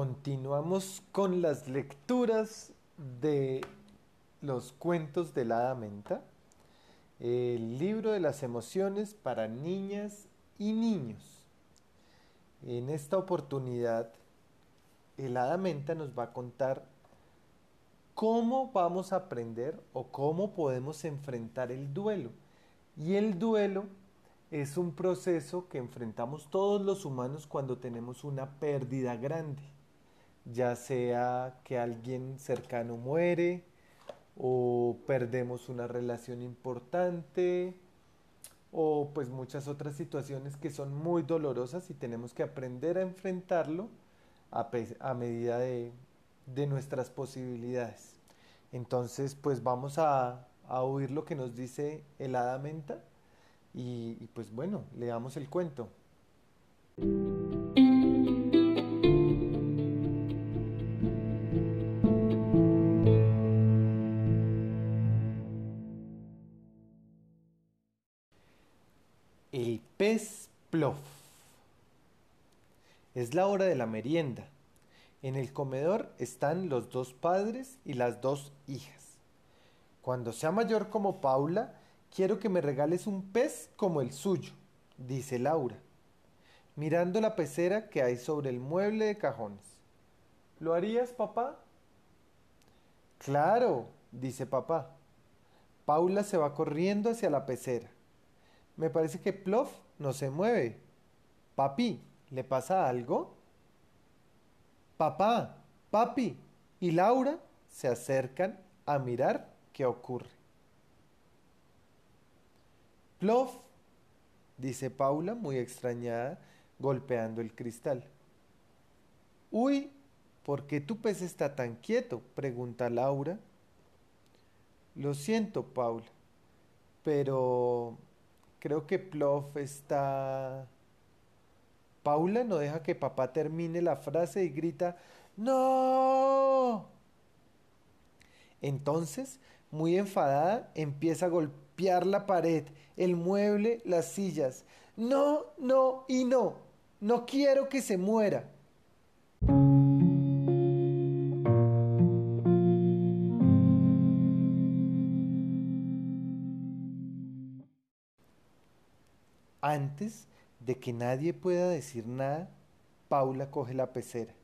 Continuamos con las lecturas de los cuentos de la menta, el libro de las emociones para niñas y niños. En esta oportunidad, el hada menta nos va a contar cómo vamos a aprender o cómo podemos enfrentar el duelo. Y el duelo es un proceso que enfrentamos todos los humanos cuando tenemos una pérdida grande ya sea que alguien cercano muere o perdemos una relación importante o pues muchas otras situaciones que son muy dolorosas y tenemos que aprender a enfrentarlo a, medida de, nuestras posibilidades. Entonces pues vamos a, oír lo que nos dice el hada menta y, y pues bueno, leamos el cuento. Pez plof. Es la hora de la merienda. En el comedor están los dos padres y las dos hijas. Cuando sea mayor como Paula, quiero que me regales un pez como el suyo, dice Laura, mirando la pecera que hay sobre el mueble de cajones. ¿Lo harías, papá? Claro, dice papá. Paula se va corriendo hacia la pecera. Me parece que Plof no se mueve. Papi, ¿le pasa algo? Papá, papi y Laura se acercan a mirar qué ocurre. Plof, dice Paula muy extrañada, golpeando el cristal. Uy, ¿por qué tu pez está tan quieto? pregunta Laura. Lo siento, Paula, pero Creo que Plof está... Paula no deja que papá termine la frase y grita, ¡No! Entonces, muy enfadada, empieza a golpear la pared, el mueble, las sillas. No, no y no. No quiero que se muera. Antes de que nadie pueda decir nada, Paula coge la pecera,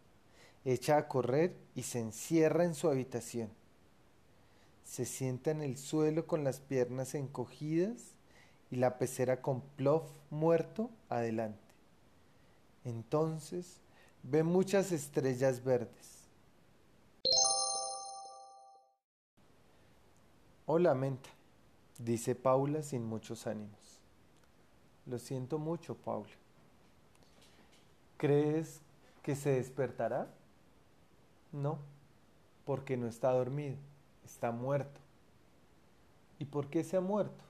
echa a correr y se encierra en su habitación. Se sienta en el suelo con las piernas encogidas y la pecera con plof muerto adelante. Entonces ve muchas estrellas verdes. Hola, menta, dice Paula sin muchos ánimos. Lo siento mucho, Paula. ¿Crees que se despertará? No, porque no está dormido, está muerto. ¿Y por qué se ha muerto?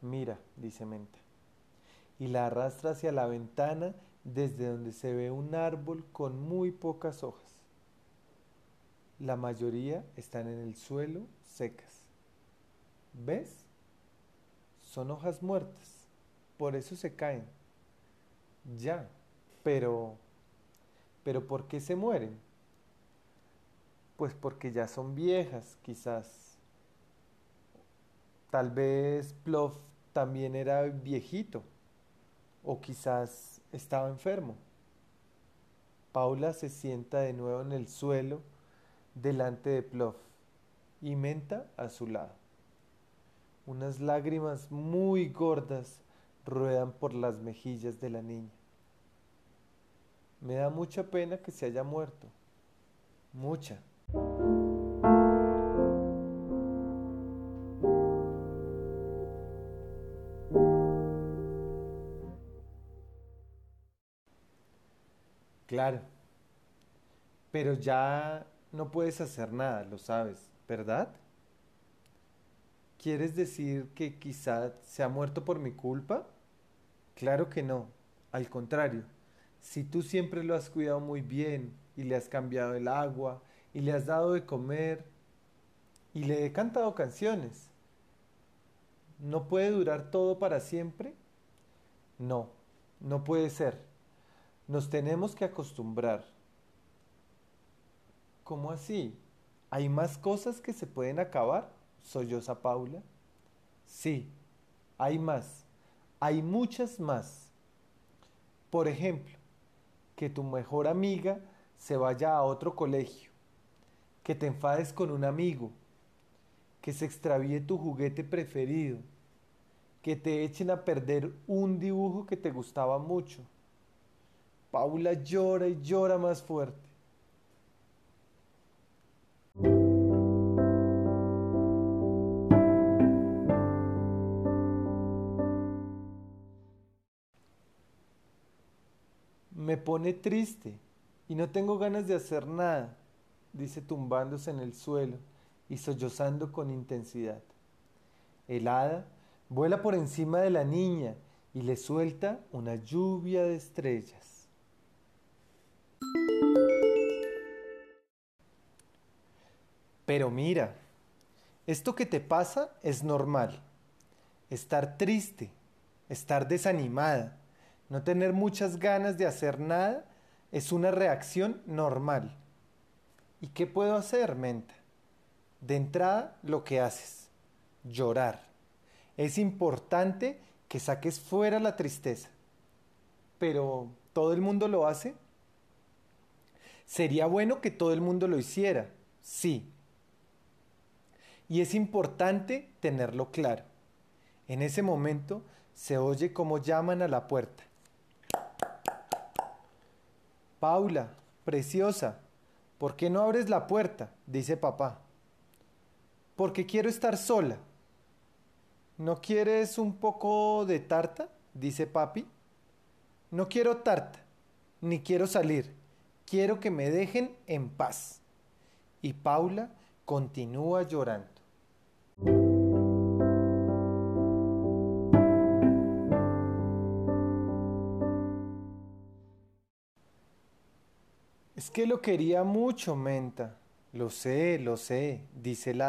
Mira, dice Menta, y la arrastra hacia la ventana desde donde se ve un árbol con muy pocas hojas. La mayoría están en el suelo secas. ¿Ves? Son hojas muertas por eso se caen. Ya, pero, pero ¿por qué se mueren? Pues porque ya son viejas, quizás. Tal vez Plof también era viejito, o quizás estaba enfermo. Paula se sienta de nuevo en el suelo delante de Plof y Menta a su lado. Unas lágrimas muy gordas ruedan por las mejillas de la niña. Me da mucha pena que se haya muerto. Mucha. Claro. Pero ya no puedes hacer nada, lo sabes, ¿verdad? ¿Quieres decir que quizá se ha muerto por mi culpa? Claro que no. Al contrario, si tú siempre lo has cuidado muy bien y le has cambiado el agua y le has dado de comer y le he cantado canciones, ¿no puede durar todo para siempre? No, no puede ser. Nos tenemos que acostumbrar. ¿Cómo así? ¿Hay más cosas que se pueden acabar? Solloza Paula. Sí, hay más. Hay muchas más. Por ejemplo, que tu mejor amiga se vaya a otro colegio, que te enfades con un amigo, que se extravíe tu juguete preferido, que te echen a perder un dibujo que te gustaba mucho. Paula llora y llora más fuerte. Me pone triste y no tengo ganas de hacer nada, dice tumbándose en el suelo y sollozando con intensidad. El hada vuela por encima de la niña y le suelta una lluvia de estrellas. Pero mira, esto que te pasa es normal. Estar triste, estar desanimada, no tener muchas ganas de hacer nada es una reacción normal. ¿Y qué puedo hacer, Menta? De entrada, lo que haces, llorar. Es importante que saques fuera la tristeza. Pero, ¿todo el mundo lo hace? Sería bueno que todo el mundo lo hiciera, sí. Y es importante tenerlo claro. En ese momento se oye cómo llaman a la puerta. Paula, preciosa, ¿por qué no abres la puerta? dice papá. Porque quiero estar sola. ¿No quieres un poco de tarta? dice papi. No quiero tarta, ni quiero salir. Quiero que me dejen en paz. Y Paula continúa llorando. Es que lo quería mucho, Menta. Lo sé, lo sé, dice el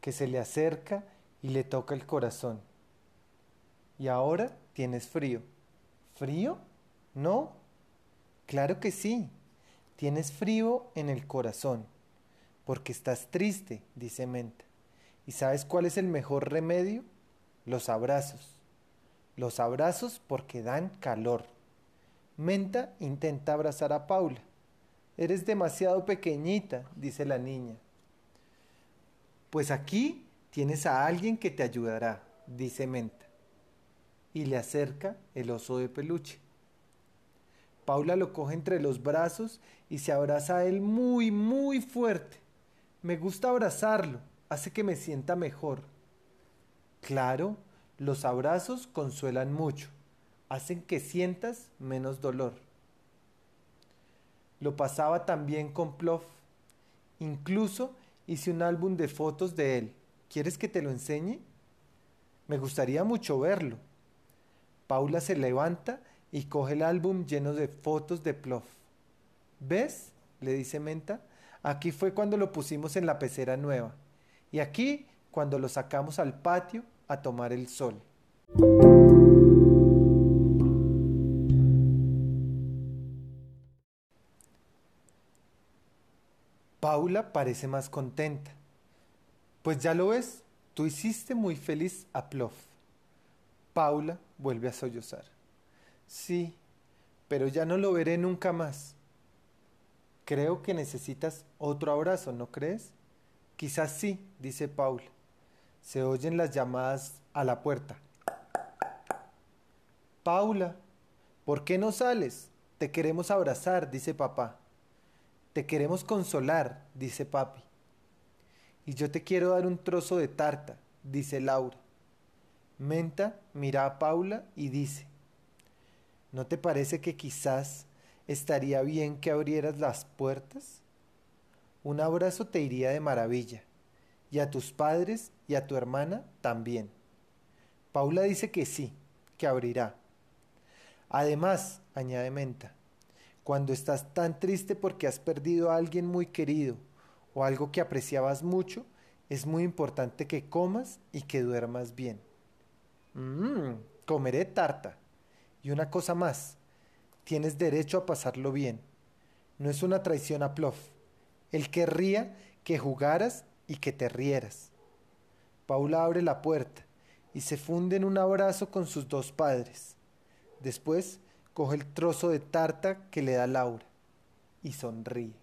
que se le acerca y le toca el corazón. Y ahora tienes frío. ¿Frío? No. Claro que sí. Tienes frío en el corazón, porque estás triste, dice Menta. ¿Y sabes cuál es el mejor remedio? Los abrazos. Los abrazos porque dan calor. Menta intenta abrazar a Paula. Eres demasiado pequeñita, dice la niña. Pues aquí tienes a alguien que te ayudará, dice Menta. Y le acerca el oso de peluche. Paula lo coge entre los brazos y se abraza a él muy, muy fuerte. Me gusta abrazarlo, hace que me sienta mejor. Claro, los abrazos consuelan mucho, hacen que sientas menos dolor. Lo pasaba también con Plof. Incluso hice un álbum de fotos de él. ¿Quieres que te lo enseñe? Me gustaría mucho verlo. Paula se levanta y coge el álbum lleno de fotos de Plof. ¿Ves? le dice Menta. Aquí fue cuando lo pusimos en la pecera nueva. Y aquí cuando lo sacamos al patio a tomar el sol. Paula parece más contenta. Pues ya lo ves, tú hiciste muy feliz a Plof. Paula vuelve a sollozar. Sí, pero ya no lo veré nunca más. Creo que necesitas otro abrazo, ¿no crees? Quizás sí, dice Paula. Se oyen las llamadas a la puerta. Paula, ¿por qué no sales? Te queremos abrazar, dice papá. Te queremos consolar, dice papi. Y yo te quiero dar un trozo de tarta, dice Laura. Menta mira a Paula y dice, ¿no te parece que quizás estaría bien que abrieras las puertas? Un abrazo te iría de maravilla, y a tus padres y a tu hermana también. Paula dice que sí, que abrirá. Además, añade Menta, cuando estás tan triste porque has perdido a alguien muy querido o algo que apreciabas mucho, es muy importante que comas y que duermas bien. Mmm, comeré tarta. Y una cosa más, tienes derecho a pasarlo bien. No es una traición a Plof, Él querría que jugaras y que te rieras. Paula abre la puerta y se funde en un abrazo con sus dos padres. Después coge el trozo de tarta que le da Laura y sonríe.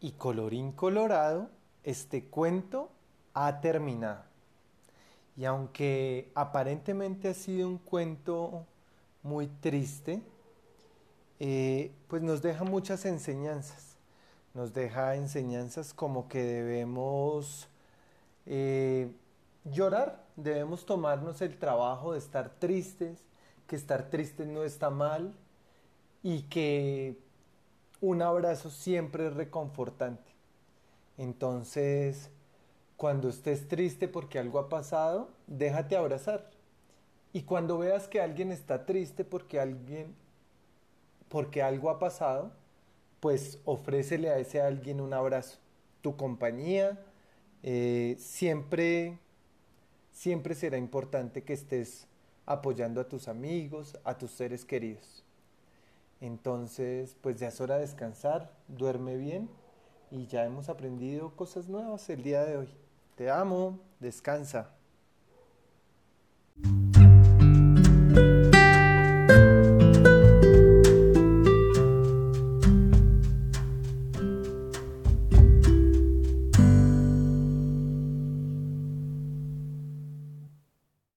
Y colorín colorado, este cuento ha terminado. Y aunque aparentemente ha sido un cuento muy triste, eh, pues nos deja muchas enseñanzas. Nos deja enseñanzas como que debemos eh, llorar, debemos tomarnos el trabajo de estar tristes, que estar tristes no está mal y que un abrazo siempre es reconfortante. Entonces, cuando estés triste porque algo ha pasado, déjate abrazar. Y cuando veas que alguien está triste porque alguien porque algo ha pasado, pues ofrécele a ese alguien un abrazo. Tu compañía eh, siempre siempre será importante que estés apoyando a tus amigos, a tus seres queridos. Entonces, pues ya es hora de descansar, duerme bien y ya hemos aprendido cosas nuevas el día de hoy. Te amo, descansa.